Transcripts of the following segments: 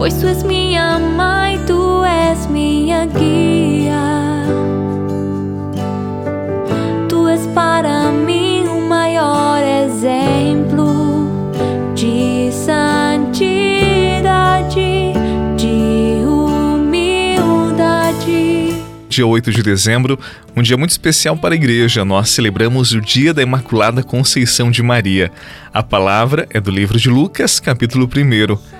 pois tu és minha mãe, tu és minha guia. Tu és para mim o maior exemplo de santidade, de humildade. Dia 8 de dezembro, um dia muito especial para a igreja. Nós celebramos o Dia da Imaculada Conceição de Maria. A palavra é do livro de Lucas, capítulo 1.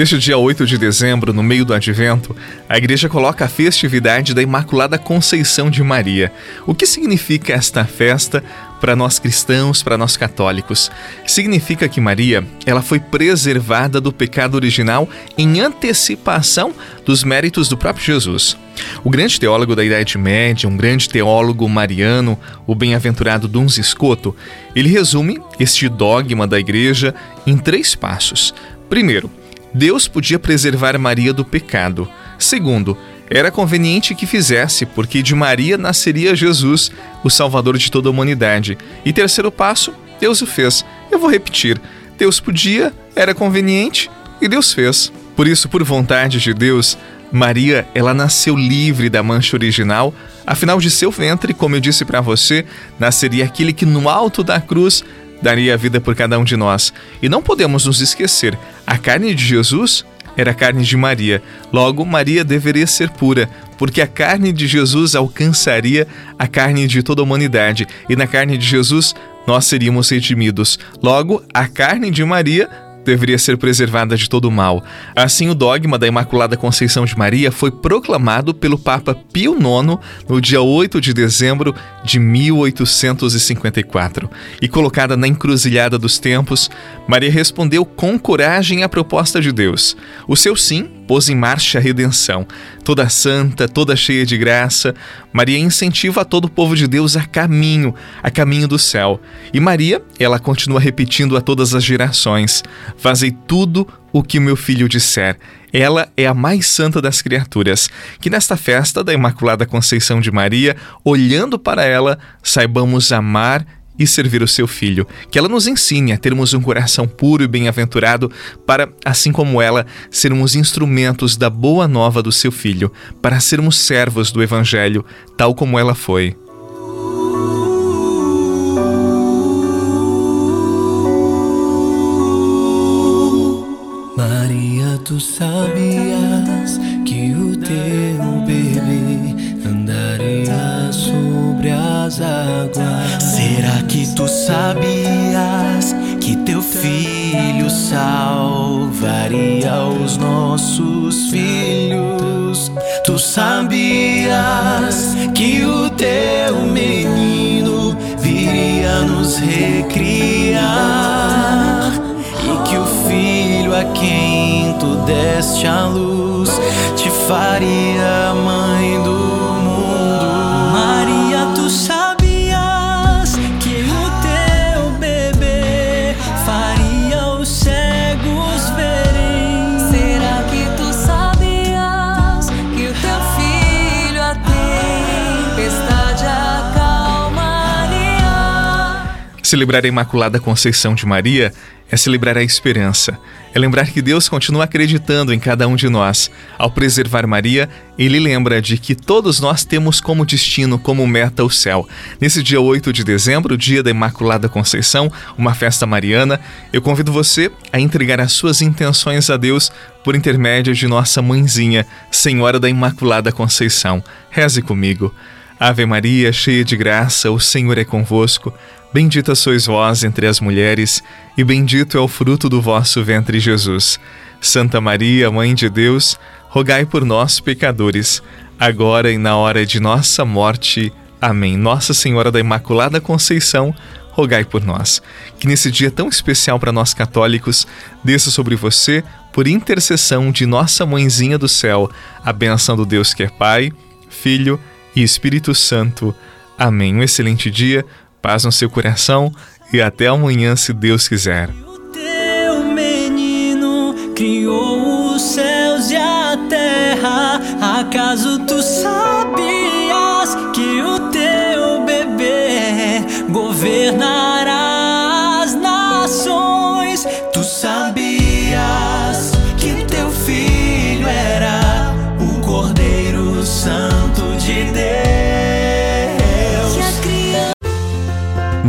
Neste dia 8 de dezembro, no meio do advento, a igreja coloca a festividade da Imaculada Conceição de Maria. O que significa esta festa para nós cristãos, para nós católicos? Significa que Maria, ela foi preservada do pecado original em antecipação dos méritos do próprio Jesus. O grande teólogo da Idade Média, um grande teólogo mariano, o bem-aventurado Duns Scoto, ele resume este dogma da igreja em três passos. Primeiro, Deus podia preservar Maria do pecado. Segundo, era conveniente que fizesse, porque de Maria nasceria Jesus, o Salvador de toda a humanidade. E terceiro passo, Deus o fez. Eu vou repetir: Deus podia, era conveniente e Deus fez. Por isso, por vontade de Deus, Maria, ela nasceu livre da mancha original, afinal de seu ventre, como eu disse para você, nasceria aquele que no alto da cruz daria a vida por cada um de nós. E não podemos nos esquecer, a carne de Jesus era a carne de Maria. Logo, Maria deveria ser pura, porque a carne de Jesus alcançaria a carne de toda a humanidade, e na carne de Jesus nós seríamos redimidos. Logo, a carne de Maria deveria ser preservada de todo o mal. Assim, o dogma da Imaculada Conceição de Maria foi proclamado pelo Papa Pio IX no dia 8 de dezembro de 1854. E colocada na encruzilhada dos tempos, Maria respondeu com coragem à proposta de Deus. O seu sim pôs em marcha a redenção. Toda santa, toda cheia de graça, Maria incentiva todo o povo de Deus a caminho, a caminho do céu. E Maria, ela continua repetindo a todas as gerações: Fazei tudo o que meu filho disser. Ela é a mais santa das criaturas. Que nesta festa da Imaculada Conceição de Maria, olhando para ela, saibamos amar e servir o seu filho. Que ela nos ensine a termos um coração puro e bem-aventurado para, assim como ela, sermos instrumentos da boa nova do seu filho, para sermos servos do Evangelho, tal como ela foi. Maria do Sal teu menino viria nos recriar. E que o filho a quem tu deste a luz te faria Celebrar a Imaculada Conceição de Maria é celebrar a esperança. É lembrar que Deus continua acreditando em cada um de nós. Ao preservar Maria, ele lembra de que todos nós temos como destino, como meta, o céu. Nesse dia 8 de dezembro, dia da Imaculada Conceição, uma festa mariana, eu convido você a entregar as suas intenções a Deus por intermédio de nossa mãezinha, Senhora da Imaculada Conceição. Reze comigo. Ave Maria, cheia de graça, o Senhor é convosco. Bendita sois vós entre as mulheres, e bendito é o fruto do vosso ventre, Jesus. Santa Maria, Mãe de Deus, rogai por nós, pecadores, agora e na hora de nossa morte. Amém. Nossa Senhora da Imaculada Conceição, rogai por nós. Que nesse dia tão especial para nós católicos, desça sobre você, por intercessão de nossa Mãezinha do céu, a benção do Deus que é Pai, Filho e Espírito Santo. Amém. Um excelente dia, paz no seu coração e até amanhã, se Deus quiser. O teu menino criou os céus e a terra. Acaso tu sabias